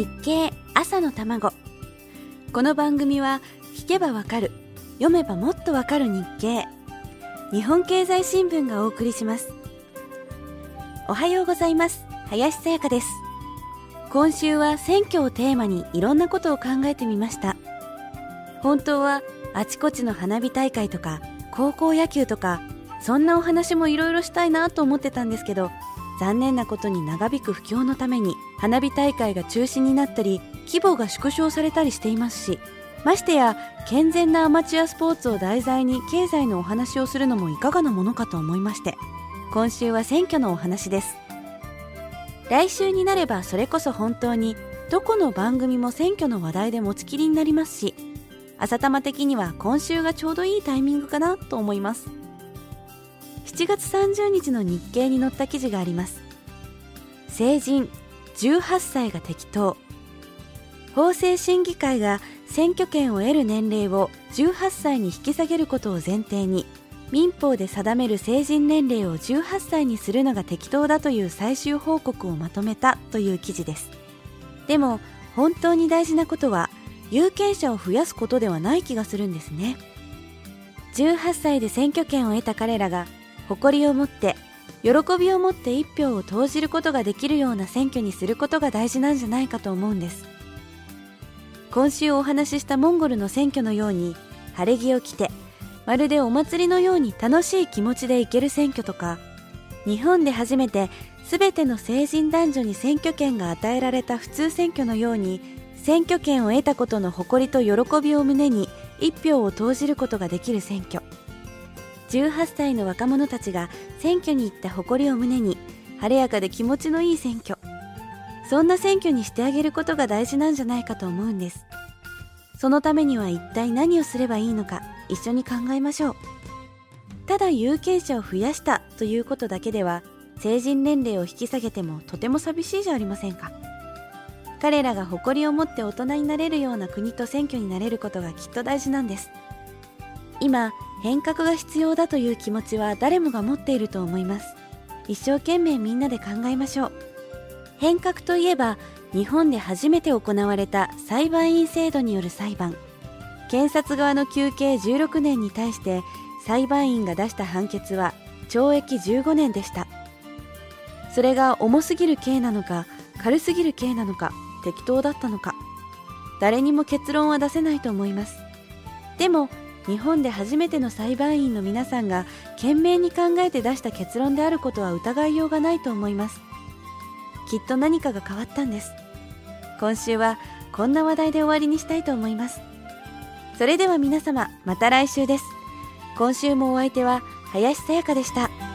日経朝の卵。この番組は聞けばわかる読めばもっとわかる日経。日本経済新聞がお送りします。おはようございます。林さやかです。今週は選挙をテーマにいろんなことを考えてみました。本当はあちこちの花火大会とか高校野球とかそんなお話もいろいろしたいなと思ってたんですけど残念なことに長引く不況のために花火大会が中止になったり規模が縮小されたりしていますしましてや健全なアマチュアスポーツを題材に経済のお話をするのもいかがなものかと思いまして今週は選挙のお話です。来週になればそれこそ本当にどこの番組も選挙の話題で持ちきりになりますし朝玉的には今週がちょうどいいタイミングかなと思います。7月30日の日経に載った記事があります。成人18歳が適当。法制審議会が選挙権を得る年齢を18歳に引き下げることを前提に民法で定める成人年齢を18歳にするのが適当だという最終報告をまとめたという記事です。でも本当に大事なことは有権者を増やすことではない気がするんですね。18歳で選挙権を得た彼らが誇りを持って喜びを持って一票を投じることができるような選挙にすることが大事なんじゃないかと思うんです。今週お話ししたモンゴルの選挙のように晴れ着を着てまるでお祭りのように楽しい気持ちで行ける選挙とか日本で初めて全ての成人男女に選挙権が与えられた普通選挙のように選挙権を得たことの誇りと喜びを胸に一票を投じることができる選挙。18歳の若者たちが選挙に行った誇りを胸に晴れやかで気持ちのいい選挙。そんな選挙にしてあげることが大事なんじゃないかと思うんです。そのためには一体何をすればいいのか一緒に考えましょう。ただ有権者を増やしたということだけでは成人年齢を引き下げてもとても寂しいじゃありませんか。彼らが誇りを持って大人になれるような国と選挙になれることがきっと大事なんです。今変革が必要だという気持ちは誰もが持っていると思います。一生懸命みんなで考えましょう。変革といえば日本で初めて行われた裁判員制度による裁判。検察側の求刑16年に対して裁判員が出した判決は懲役15年でした。それが重すぎる刑なのか軽すぎる刑なのか適当だったのか。誰にも結論は出せないと思います。でも日本で初めての裁判員の皆さんが懸命に考えて出した結論であることは疑いようがないと思います。きっと何かが変わったんです。今週はこんな話題で終わりにしたいと思います。それでは皆様また来週です。今週もお相手は林さやかでした。